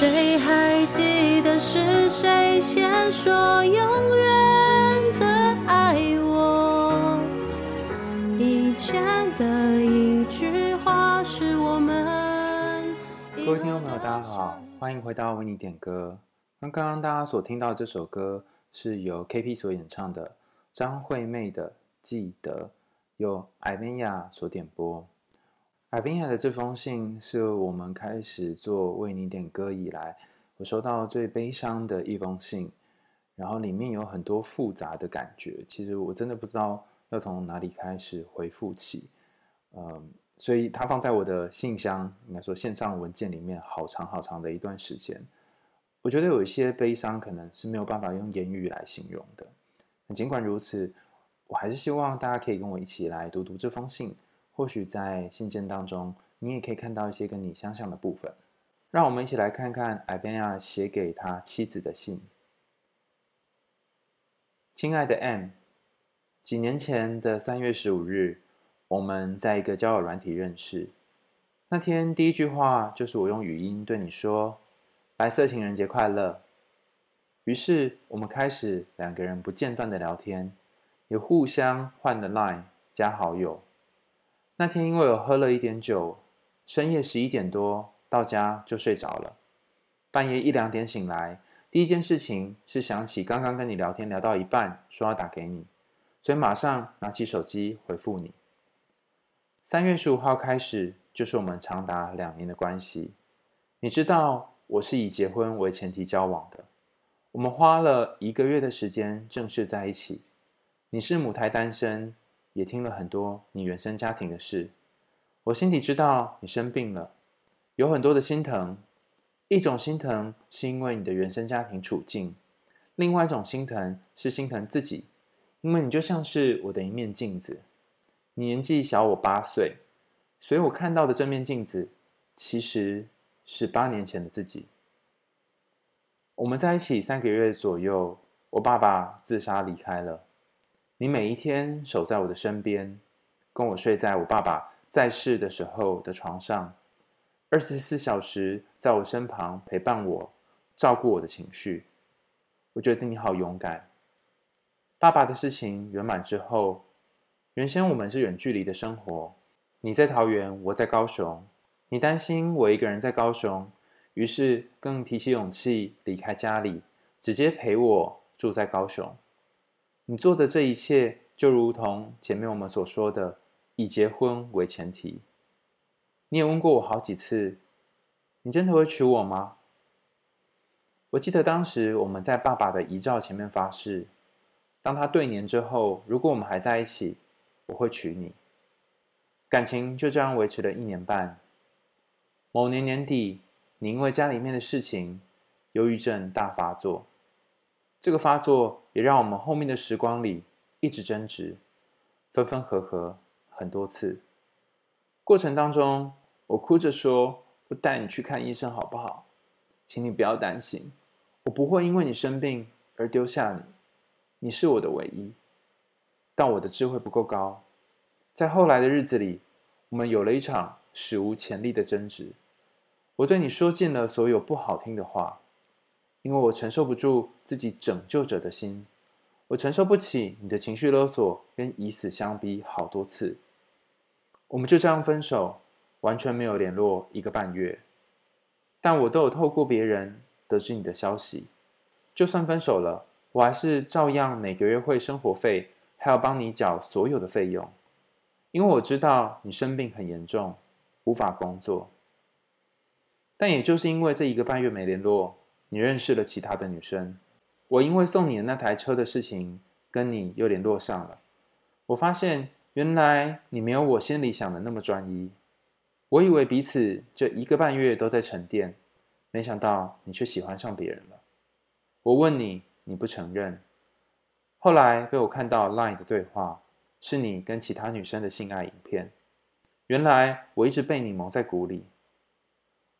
谁还记得是谁先说永远的爱我？以前的一句话是我们。各位听众朋友，大家好，欢迎回到为你点歌。那刚刚大家所听到这首歌是由 KP 所演唱的，张惠妹的《记得》，由艾薇亚所点播。艾薇亚的这封信是我们开始做为你点歌以来，我收到最悲伤的一封信，然后里面有很多复杂的感觉。其实我真的不知道要从哪里开始回复起，嗯，所以它放在我的信箱，应该说线上文件里面，好长好长的一段时间。我觉得有一些悲伤可能是没有办法用言语来形容的。尽管如此，我还是希望大家可以跟我一起来读读这封信。或许在信件当中，你也可以看到一些跟你相像的部分。让我们一起来看看艾贝亚写给他妻子的信。亲爱的 M，几年前的三月十五日，我们在一个交友软体认识。那天第一句话就是我用语音对你说“白色情人节快乐”。于是我们开始两个人不间断的聊天，也互相换了 Line 加好友。那天因为我喝了一点酒，深夜十一点多到家就睡着了。半夜一两点醒来，第一件事情是想起刚刚跟你聊天聊到一半，说要打给你，所以马上拿起手机回复你。三月十五号开始就是我们长达两年的关系。你知道我是以结婚为前提交往的，我们花了一个月的时间正式在一起。你是母胎单身。也听了很多你原生家庭的事，我心里知道你生病了，有很多的心疼。一种心疼是因为你的原生家庭处境，另外一种心疼是心疼自己，因为你就像是我的一面镜子。你年纪小我八岁，所以我看到的这面镜子其实是八年前的自己。我们在一起三个月左右，我爸爸自杀离开了。你每一天守在我的身边，跟我睡在我爸爸在世的时候的床上，二十四小时在我身旁陪伴我，照顾我的情绪。我觉得你好勇敢。爸爸的事情圆满之后，原先我们是远距离的生活，你在桃园，我在高雄。你担心我一个人在高雄，于是更提起勇气离开家里，直接陪我住在高雄。你做的这一切，就如同前面我们所说的，以结婚为前提。你也问过我好几次，你真的会娶我吗？我记得当时我们在爸爸的遗照前面发誓，当他对年之后，如果我们还在一起，我会娶你。感情就这样维持了一年半。某年年底，你因为家里面的事情，忧郁症大发作。这个发作也让我们后面的时光里一直争执，分分合合很多次。过程当中，我哭着说：“我带你去看医生好不好？请你不要担心，我不会因为你生病而丢下你，你是我的唯一。”但我的智慧不够高，在后来的日子里，我们有了一场史无前例的争执。我对你说尽了所有不好听的话。因为我承受不住自己拯救者的心，我承受不起你的情绪勒索跟以死相逼好多次，我们就这样分手，完全没有联络一个半月，但我都有透过别人得知你的消息。就算分手了，我还是照样每个月汇生活费，还要帮你缴所有的费用，因为我知道你生病很严重，无法工作。但也就是因为这一个半月没联络。你认识了其他的女生，我因为送你的那台车的事情跟你又联络上了。我发现原来你没有我心里想的那么专一。我以为彼此这一个半月都在沉淀，没想到你却喜欢上别人了。我问你，你不承认。后来被我看到 LINE 的对话，是你跟其他女生的性爱影片。原来我一直被你蒙在鼓里。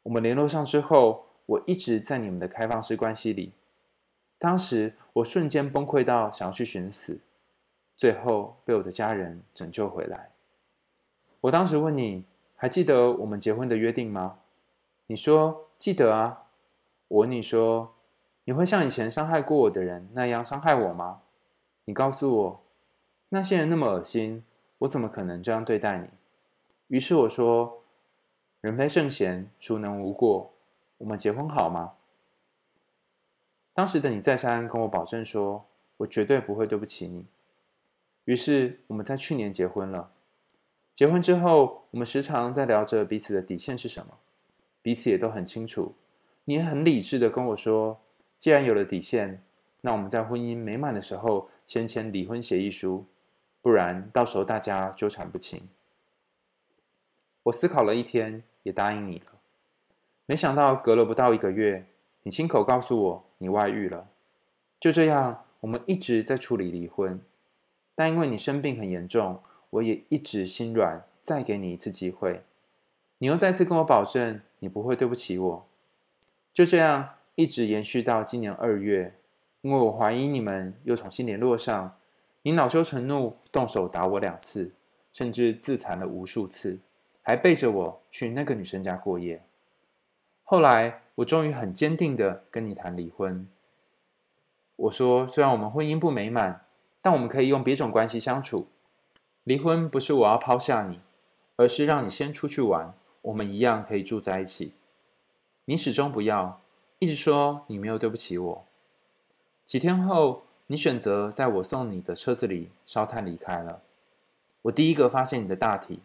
我们联络上之后。我一直在你们的开放式关系里，当时我瞬间崩溃到想要去寻死，最后被我的家人拯救回来。我当时问你，还记得我们结婚的约定吗？你说记得啊。我问你说，你会像以前伤害过我的人那样伤害我吗？你告诉我，那些人那么恶心，我怎么可能这样对待你？于是我说，人非圣贤，孰能无过？我们结婚好吗？当时的你再三跟我保证说，我绝对不会对不起你。于是我们在去年结婚了。结婚之后，我们时常在聊着彼此的底线是什么，彼此也都很清楚。你也很理智的跟我说，既然有了底线，那我们在婚姻美满的时候先签离婚协议书，不然到时候大家纠缠不清。我思考了一天，也答应你了。没想到隔了不到一个月，你亲口告诉我你外遇了。就这样，我们一直在处理离婚。但因为你生病很严重，我也一直心软，再给你一次机会。你又再次跟我保证，你不会对不起我。就这样一直延续到今年二月，因为我怀疑你们又重新联络上，你恼羞成怒，动手打我两次，甚至自残了无数次，还背着我去那个女生家过夜。后来我终于很坚定的跟你谈离婚。我说，虽然我们婚姻不美满。但我们可以用别种关系相处。离婚不是我要抛下你，而是让你先出去玩，我们一样可以住在一起。你始终不要，一直说你没有对不起我。几天后，你选择在我送你的车子里烧炭离开了。我第一个发现你的大体，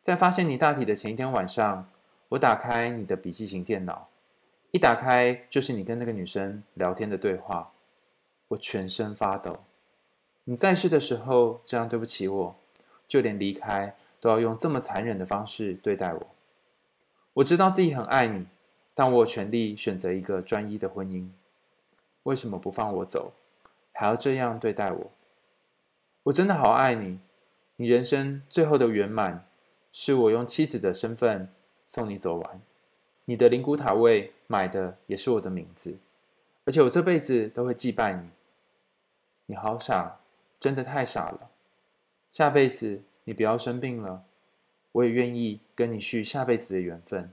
在发现你大体的前一天晚上，我打开你的笔记型电脑，一打开就是你跟那个女生聊天的对话，我全身发抖。你在世的时候这样对不起我，就连离开都要用这么残忍的方式对待我。我知道自己很爱你，但我有权利选择一个专一的婚姻。为什么不放我走，还要这样对待我？我真的好爱你，你人生最后的圆满，是我用妻子的身份送你走完。你的灵骨塔位买的也是我的名字，而且我这辈子都会祭拜你。你好傻。真的太傻了，下辈子你不要生病了，我也愿意跟你续下辈子的缘分。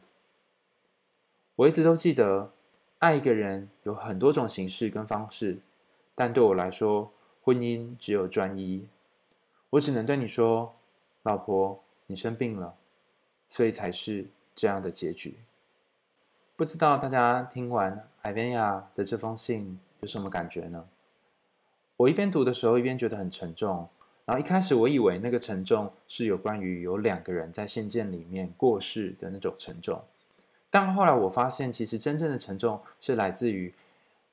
我一直都记得，爱一个人有很多种形式跟方式，但对我来说，婚姻只有专一。我只能对你说，老婆，你生病了，所以才是这样的结局。不知道大家听完艾薇亚的这封信有什么感觉呢？我一边读的时候，一边觉得很沉重。然后一开始我以为那个沉重是有关于有两个人在信件里面过世的那种沉重，但后来我发现，其实真正的沉重是来自于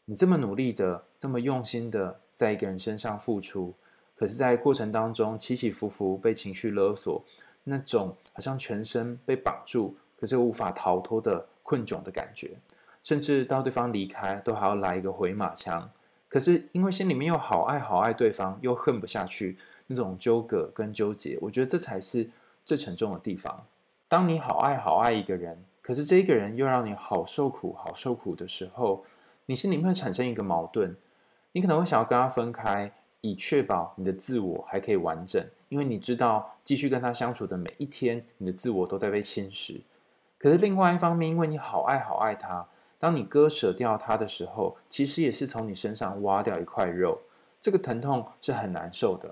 你这么努力的、这么用心的在一个人身上付出，可是，在过程当中起起伏伏，被情绪勒索，那种好像全身被绑住，可是无法逃脱的困窘的感觉，甚至到对方离开，都还要来一个回马枪。可是因为心里面又好爱好爱对方，又恨不下去，那种纠葛跟纠结，我觉得这才是最沉重的地方。当你好爱好爱一个人，可是这一个人又让你好受苦好受苦的时候，你心里面会产生一个矛盾，你可能会想要跟他分开，以确保你的自我还可以完整，因为你知道继续跟他相处的每一天，你的自我都在被侵蚀。可是另外一方面，因为你好爱好爱他。当你割舍掉它的时候，其实也是从你身上挖掉一块肉，这个疼痛是很难受的。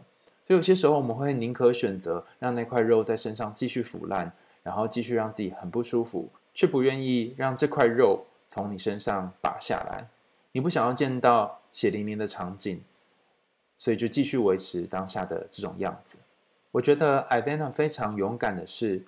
所以有些时候我们会宁可选择让那块肉在身上继续腐烂，然后继续让自己很不舒服，却不愿意让这块肉从你身上拔下来。你不想要见到血淋淋的场景，所以就继续维持当下的这种样子。我觉得 Ivana 非常勇敢的是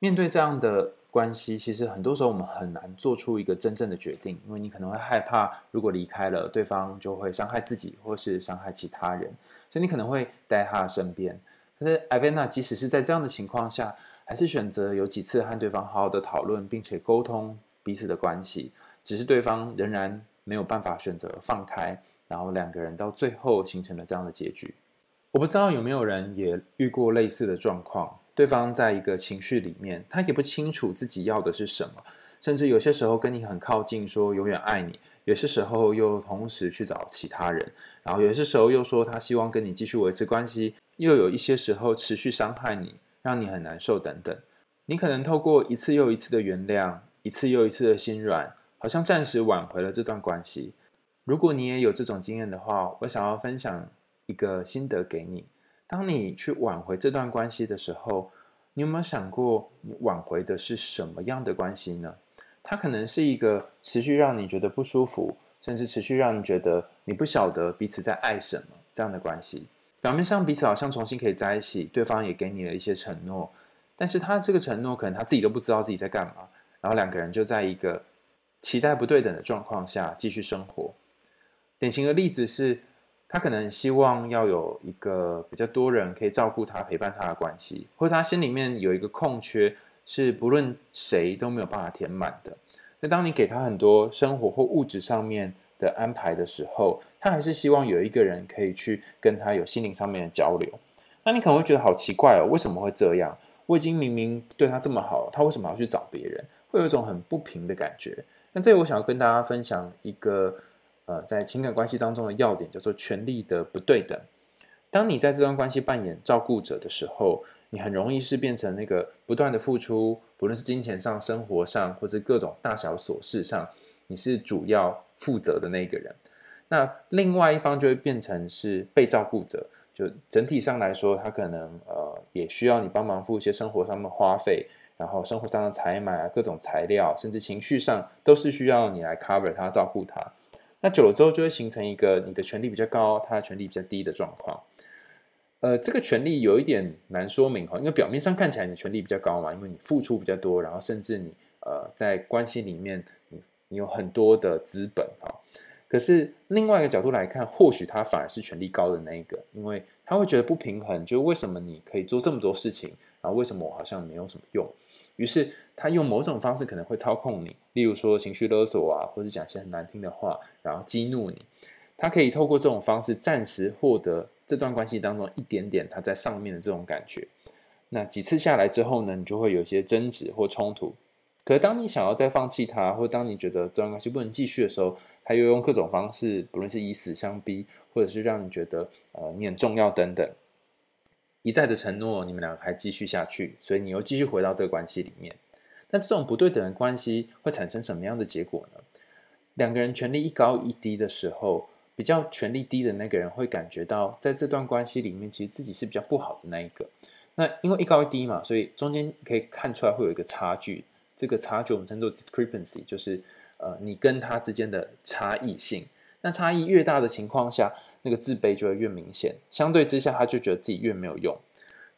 面对这样的。关系其实很多时候我们很难做出一个真正的决定，因为你可能会害怕，如果离开了对方，就会伤害自己或是伤害其他人，所以你可能会待在他的身边。可是艾薇娜即使是在这样的情况下，还是选择有几次和对方好好的讨论，并且沟通彼此的关系，只是对方仍然没有办法选择放开，然后两个人到最后形成了这样的结局。我不知道有没有人也遇过类似的状况。对方在一个情绪里面，他也不清楚自己要的是什么，甚至有些时候跟你很靠近，说永远爱你；有些时候又同时去找其他人，然后有些时候又说他希望跟你继续维持关系，又有一些时候持续伤害你，让你很难受等等。你可能透过一次又一次的原谅，一次又一次的心软，好像暂时挽回了这段关系。如果你也有这种经验的话，我想要分享一个心得给你。当你去挽回这段关系的时候，你有没有想过，你挽回的是什么样的关系呢？它可能是一个持续让你觉得不舒服，甚至持续让你觉得你不晓得彼此在爱什么这样的关系。表面上彼此好像重新可以在一起，对方也给你了一些承诺，但是他这个承诺可能他自己都不知道自己在干嘛，然后两个人就在一个期待不对等的状况下继续生活。典型的例子是，他可能希望要有一个比较多人可以照顾他、陪伴他的关系，或者他心里面有一个空缺，是不论谁都没有办法填满的。那当你给他很多生活或物质上面的安排的时候，他还是希望有一个人可以去跟他有心灵上面的交流。那你可能会觉得好奇怪哦，为什么会这样？我已经明明对他这么好，他为什么要去找别人？会有一种很不平的感觉。那这里我想要跟大家分享一个。呃，在情感关系当中的要点叫做权力的不对等。当你在这段关系扮演照顾者的时候，你很容易是变成那个不断的付出，不论是金钱上、生活上，或者各种大小琐事上，你是主要负责的那个人。那另外一方就会变成是被照顾者，就整体上来说，他可能呃也需要你帮忙付一些生活上的花费，然后生活上的采买啊，各种材料，甚至情绪上都是需要你来 cover 他、照顾他。那久了之后，就会形成一个你的权力比较高，他的权力比较低的状况。呃，这个权力有一点难说明哈，因为表面上看起来你权力比较高嘛，因为你付出比较多，然后甚至你呃在关系里面你你有很多的资本哈。可是另外一个角度来看，或许他反而是权力高的那一个，因为他会觉得不平衡，就为什么你可以做这么多事情，然后为什么我好像没有什么用？于是他用某种方式可能会操控你，例如说情绪勒索啊，或者讲些很难听的话，然后激怒你。他可以透过这种方式暂时获得这段关系当中一点点他在上面的这种感觉。那几次下来之后呢，你就会有一些争执或冲突。可是当你想要再放弃他，或当你觉得这段关系不能继续的时候，他又用各种方式，不论是以死相逼，或者是让你觉得呃你很重要等等。一再的承诺，你们两个还继续下去，所以你又继续回到这个关系里面。但这种不对等的关系会产生什么样的结果呢？两个人权力一高一低的时候，比较权力低的那个人会感觉到，在这段关系里面，其实自己是比较不好的那一个。那因为一高一低嘛，所以中间可以看出来会有一个差距。这个差距我们称作 discrepancy，就是呃你跟他之间的差异性。那差异越大的情况下，那个自卑就会越明显，相对之下，他就觉得自己越没有用。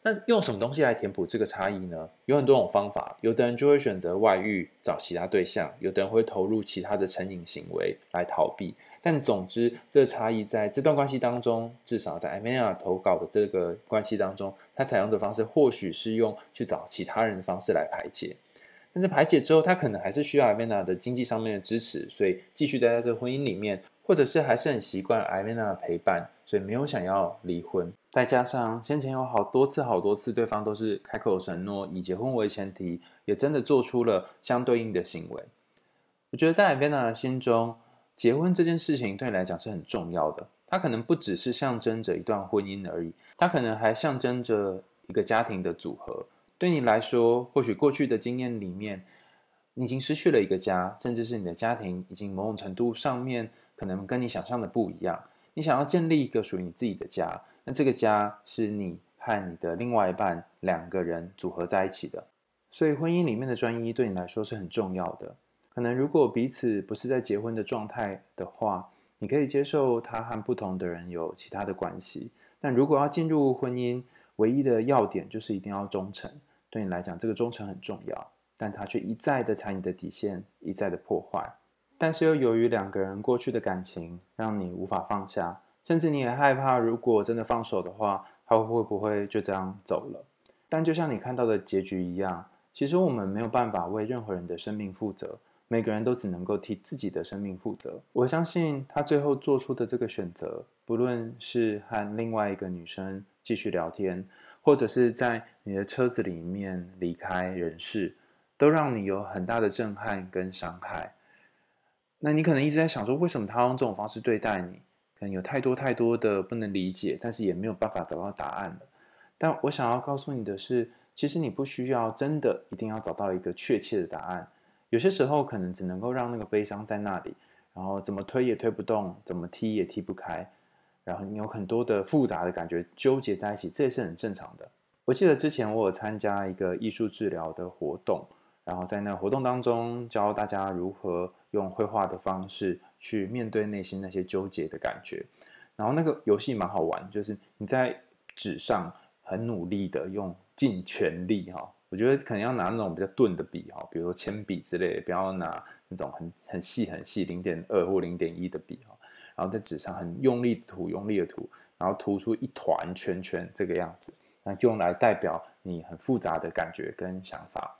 那用什么东西来填补这个差异呢？有很多种方法，有的人就会选择外遇，找其他对象；有的人会投入其他的成瘾行为来逃避。但总之，这个差异在这段关系当中，至少在艾薇娜投稿的这个关系当中，他采用的方式或许是用去找其他人的方式来排解。但是排解之后，他可能还是需要艾薇娜的经济上面的支持，所以继续待在这婚姻里面。或者是还是很习惯艾薇娜的陪伴，所以没有想要离婚。再加上先前有好多次、好多次，对方都是开口承诺以结婚为前提，也真的做出了相对应的行为。我觉得在艾薇娜的心中，结婚这件事情对你来讲是很重要的。它可能不只是象征着一段婚姻而已，它可能还象征着一个家庭的组合。对你来说，或许过去的经验里面，你已经失去了一个家，甚至是你的家庭已经某种程度上面。可能跟你想象的不一样。你想要建立一个属于你自己的家，那这个家是你和你的另外一半两个人组合在一起的。所以婚姻里面的专一对你来说是很重要的。可能如果彼此不是在结婚的状态的话，你可以接受他和不同的人有其他的关系。但如果要进入婚姻，唯一的要点就是一定要忠诚。对你来讲，这个忠诚很重要，但他却一再的踩你的底线，一再的破坏。但是又由于两个人过去的感情，让你无法放下，甚至你也害怕，如果真的放手的话，他会不会就这样走了？但就像你看到的结局一样，其实我们没有办法为任何人的生命负责，每个人都只能够替自己的生命负责。我相信他最后做出的这个选择，不论是和另外一个女生继续聊天，或者是在你的车子里面离开人世，都让你有很大的震撼跟伤害。那你可能一直在想说，为什么他用这种方式对待你？可能有太多太多的不能理解，但是也没有办法找到答案。但我想要告诉你的是，其实你不需要真的一定要找到一个确切的答案，有些时候可能只能够让那个悲伤在那里，然后怎么推也推不动，怎么踢也踢不开，然后你有很多的复杂的感觉纠结在一起，这也是很正常的。我记得之前我有参加一个艺术治疗的活动，然后在那活动当中教大家如何用绘画的方式去面对内心那些纠结的感觉。然后那个游戏蛮好玩，就是你在纸上很努力的用尽全力哈，我觉得可能要拿那种比较钝的笔哈，比如说铅笔之类的，不要拿那种很很细很细零点二或零点一的笔哈，然后在纸上很用力的涂，用力的涂，然后涂出一团圈圈这个样子。那用来代表你很复杂的感觉跟想法，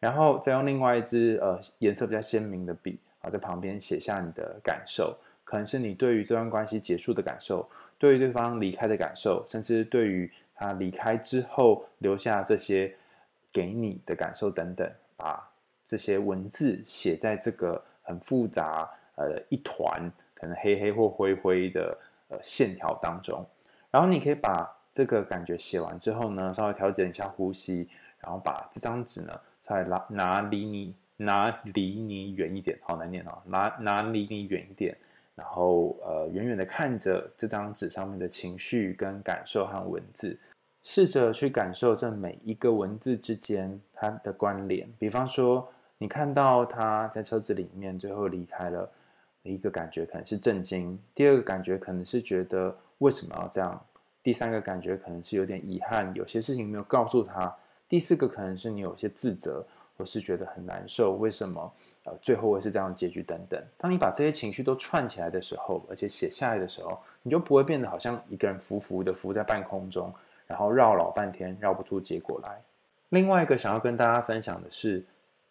然后再用另外一支呃颜色比较鲜明的笔啊，在旁边写下你的感受，可能是你对于这段关系结束的感受，对于对方离开的感受，甚至对于他离开之后留下这些给你的感受等等，把这些文字写在这个很复杂呃一团可能黑黑或灰灰的呃线条当中，然后你可以把。这个感觉写完之后呢，稍微调整一下呼吸，然后把这张纸呢，稍微拿拿离你拿离你远一点，好难念啊，拿拿离你远一点，然后呃远远的看着这张纸上面的情绪跟感受和文字，试着去感受这每一个文字之间它的关联。比方说，你看到他在车子里面最后离开了，一个感觉可能是震惊，第二个感觉可能是觉得为什么要这样。第三个感觉可能是有点遗憾，有些事情没有告诉他。第四个可能是你有些自责，或是觉得很难受，为什么呃最后会是这样的结局等等。当你把这些情绪都串起来的时候，而且写下来的时候，你就不会变得好像一个人浮浮的浮在半空中，然后绕老半天绕不出结果来。另外一个想要跟大家分享的是，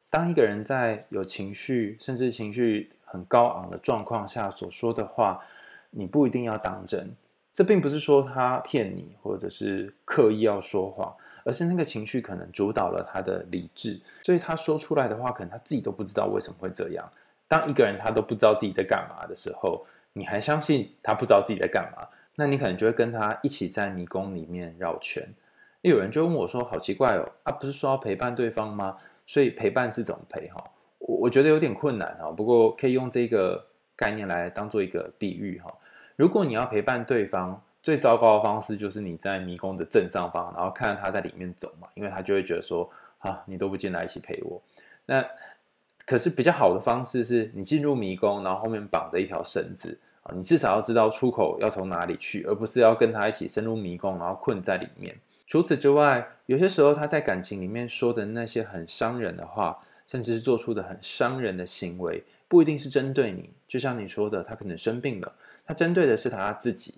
当一个人在有情绪，甚至情绪很高昂的状况下所说的话，你不一定要当真。这并不是说他骗你，或者是刻意要说谎，而是那个情绪可能主导了他的理智，所以他说出来的话，可能他自己都不知道为什么会这样。当一个人他都不知道自己在干嘛的时候，你还相信他不知道自己在干嘛，那你可能就会跟他一起在迷宫里面绕圈。有人就问我说：“好奇怪哦，啊，不是说要陪伴对方吗？所以陪伴是怎么陪？哈，我我觉得有点困难哈，不过可以用这个概念来当做一个比喻哈。”如果你要陪伴对方，最糟糕的方式就是你在迷宫的正上方，然后看着他在里面走嘛，因为他就会觉得说，啊，你都不进来一起陪我。那可是比较好的方式是你进入迷宫，然后后面绑着一条绳子啊，你至少要知道出口要从哪里去，而不是要跟他一起深入迷宫，然后困在里面。除此之外，有些时候他在感情里面说的那些很伤人的话，甚至是做出的很伤人的行为，不一定是针对你。就像你说的，他可能生病了。他针对的是他自己。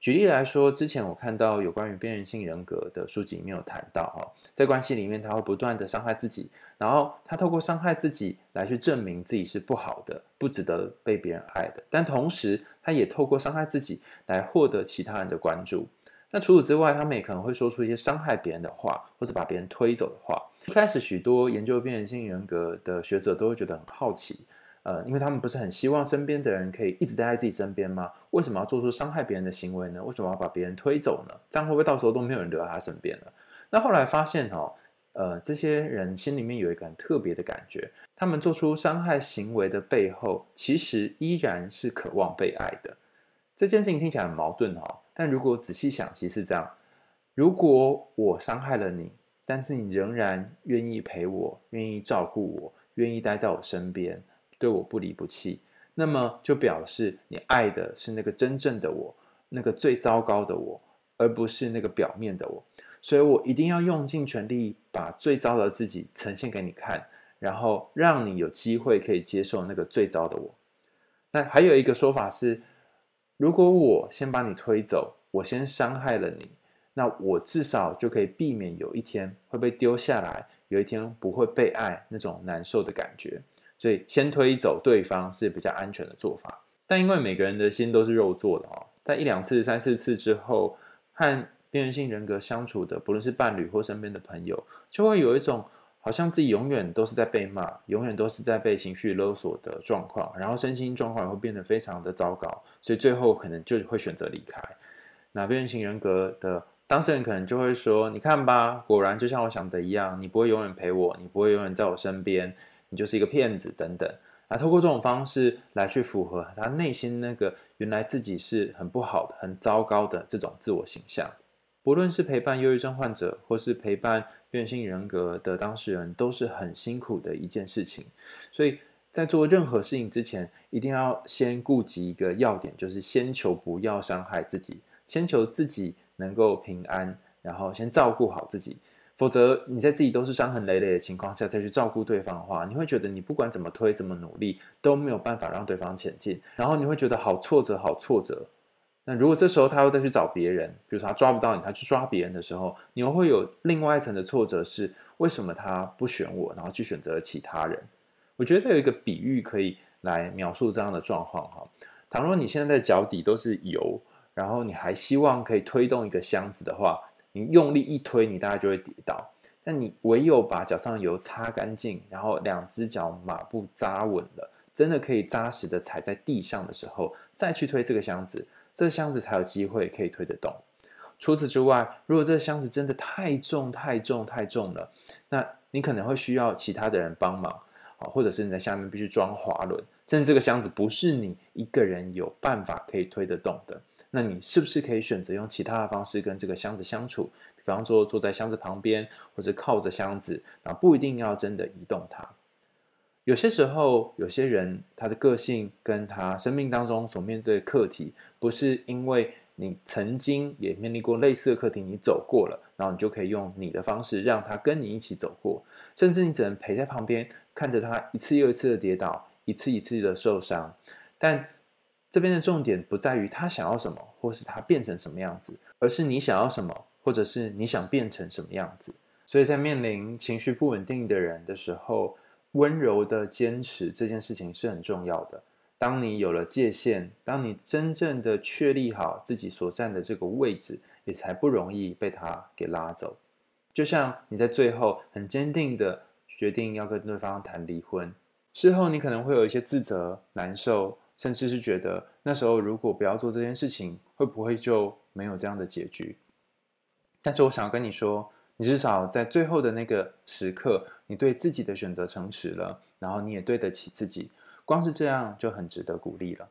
举例来说，之前我看到有关于边缘性人格的书籍，里面有谈到哈，在关系里面他会不断的伤害自己，然后他透过伤害自己来去证明自己是不好的，不值得被别人爱的。但同时，他也透过伤害自己来获得其他人的关注。那除此之外，他们也可能会说出一些伤害别人的话，或者把别人推走的话。一开始，许多研究边缘性人格的学者都会觉得很好奇。呃，因为他们不是很希望身边的人可以一直待在自己身边吗？为什么要做出伤害别人的行为呢？为什么要把别人推走呢？这样会不会到时候都没有人留在他身边了？那后来发现哦，呃，这些人心里面有一个很特别的感觉，他们做出伤害行为的背后，其实依然是渴望被爱的。这件事情听起来很矛盾哦，但如果仔细想，其实是这样：如果我伤害了你，但是你仍然愿意陪我，愿意照顾我，愿意待在我身边。对我不离不弃，那么就表示你爱的是那个真正的我，那个最糟糕的我，而不是那个表面的我。所以我一定要用尽全力把最糟的自己呈现给你看，然后让你有机会可以接受那个最糟的我。那还有一个说法是，如果我先把你推走，我先伤害了你，那我至少就可以避免有一天会被丢下来，有一天不会被爱那种难受的感觉。所以先推走对方是比较安全的做法，但因为每个人的心都是肉做的哦，在一两次、三四次之后，和边缘性人格相处的，不论是伴侣或身边的朋友，就会有一种好像自己永远都是在被骂，永远都是在被情绪勒索的状况，然后身心状况也会变得非常的糟糕，所以最后可能就会选择离开。那边缘性人格的当事人可能就会说：“你看吧，果然就像我想的一样，你不会永远陪我，你不会永远在我身边。”你就是一个骗子等等。啊，透过这种方式来去符合他内心那个原来自己是很不好的、很糟糕的这种自我形象。不论是陪伴忧郁症患者，或是陪伴变性人格的当事人，都是很辛苦的一件事情。所以在做任何事情之前，一定要先顾及一个要点，就是先求不要伤害自己，先求自己能够平安，然后先照顾好自己。否则，你在自己都是伤痕累累的情况下再去照顾对方的话，你会觉得你不管怎么推、怎么努力都没有办法让对方前进，然后你会觉得好挫折、好挫折。那如果这时候他又再去找别人，比如说他抓不到你，他去抓别人的时候，你又会有另外一层的挫折，是为什么他不选我，然后去选择了其他人？我觉得有一个比喻可以来描述这样的状况哈。倘若你现在的脚底都是油，然后你还希望可以推动一个箱子的话。你用力一推，你大概就会跌倒。但你唯有把脚上的油擦干净，然后两只脚马步扎稳了，真的可以扎实的踩在地上的时候，再去推这个箱子，这箱子才有机会可以推得动。除此之外，如果这个箱子真的太重、太重、太重了，那你可能会需要其他的人帮忙啊，或者是你在下面必须装滑轮，甚至这个箱子不是你一个人有办法可以推得动的。那你是不是可以选择用其他的方式跟这个箱子相处？比方说坐在箱子旁边，或者靠着箱子，那不一定要真的移动它。有些时候，有些人他的个性跟他生命当中所面对的课题，不是因为你曾经也面临过类似的课题，你走过了，然后你就可以用你的方式让他跟你一起走过，甚至你只能陪在旁边，看着他一次又一次的跌倒，一次一次的受伤，但。这边的重点不在于他想要什么，或是他变成什么样子，而是你想要什么，或者是你想变成什么样子。所以在面临情绪不稳定的人的时候，温柔的坚持这件事情是很重要的。当你有了界限，当你真正的确立好自己所站的这个位置，也才不容易被他给拉走。就像你在最后很坚定的决定要跟对方谈离婚，事后你可能会有一些自责、难受。甚至是觉得那时候如果不要做这件事情，会不会就没有这样的结局？但是我想要跟你说，你至少在最后的那个时刻，你对自己的选择诚实了，然后你也对得起自己，光是这样就很值得鼓励了。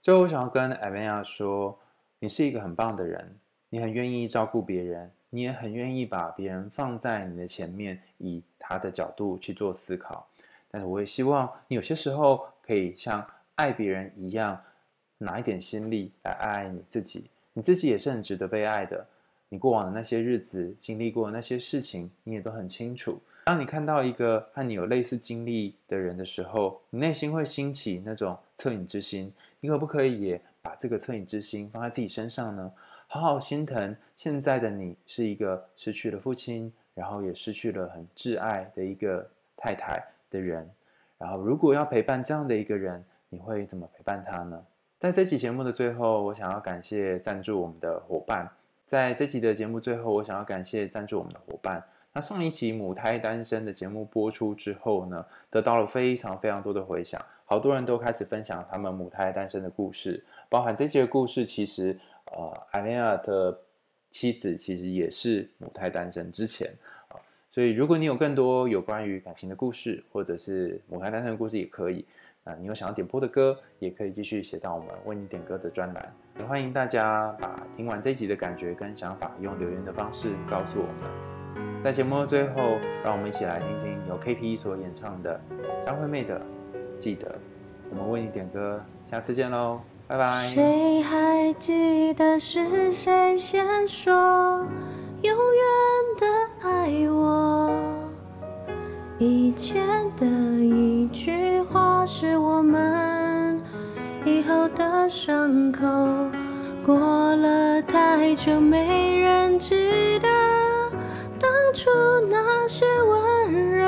最后，我想要跟艾薇亚说，你是一个很棒的人，你很愿意照顾别人，你也很愿意把别人放在你的前面，以他的角度去做思考。但是我也希望你有些时候可以像。爱别人一样，拿一点心力来爱爱你自己，你自己也是很值得被爱的。你过往的那些日子，经历过的那些事情，你也都很清楚。当你看到一个和你有类似经历的人的时候，你内心会兴起那种恻隐之心。你可不可以也把这个恻隐之心放在自己身上呢？好好心疼现在的你，是一个失去了父亲，然后也失去了很挚爱的一个太太的人。然后，如果要陪伴这样的一个人，你会怎么陪伴他呢？在这期节目的最后，我想要感谢赞助我们的伙伴。在这期的节目最后，我想要感谢赞助我们的伙伴。那上一期母胎单身的节目播出之后呢，得到了非常非常多的回响，好多人都开始分享他们母胎单身的故事，包含这期的故事，其实呃，艾薇亚的妻子其实也是母胎单身之前，所以如果你有更多有关于感情的故事，或者是母胎单身的故事，也可以。啊，你有想要点播的歌，也可以继续写到我们为你点歌的专栏。也欢迎大家把听完这集的感觉跟想法，用留言的方式告诉我们。在节目的最后，让我们一起来听听由 KP 所演唱的张惠妹的《记得》。我们为你点歌，下次见喽，拜拜。谁还记得是谁先说永远的爱我？以前的一句话是我们以后的伤口，过了太久没人记得出那些温柔。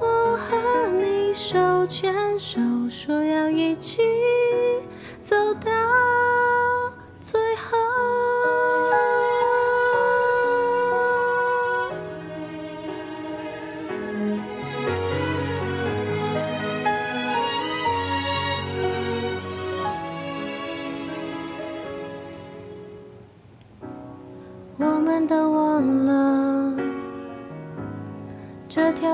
我和你手牵手，说要一起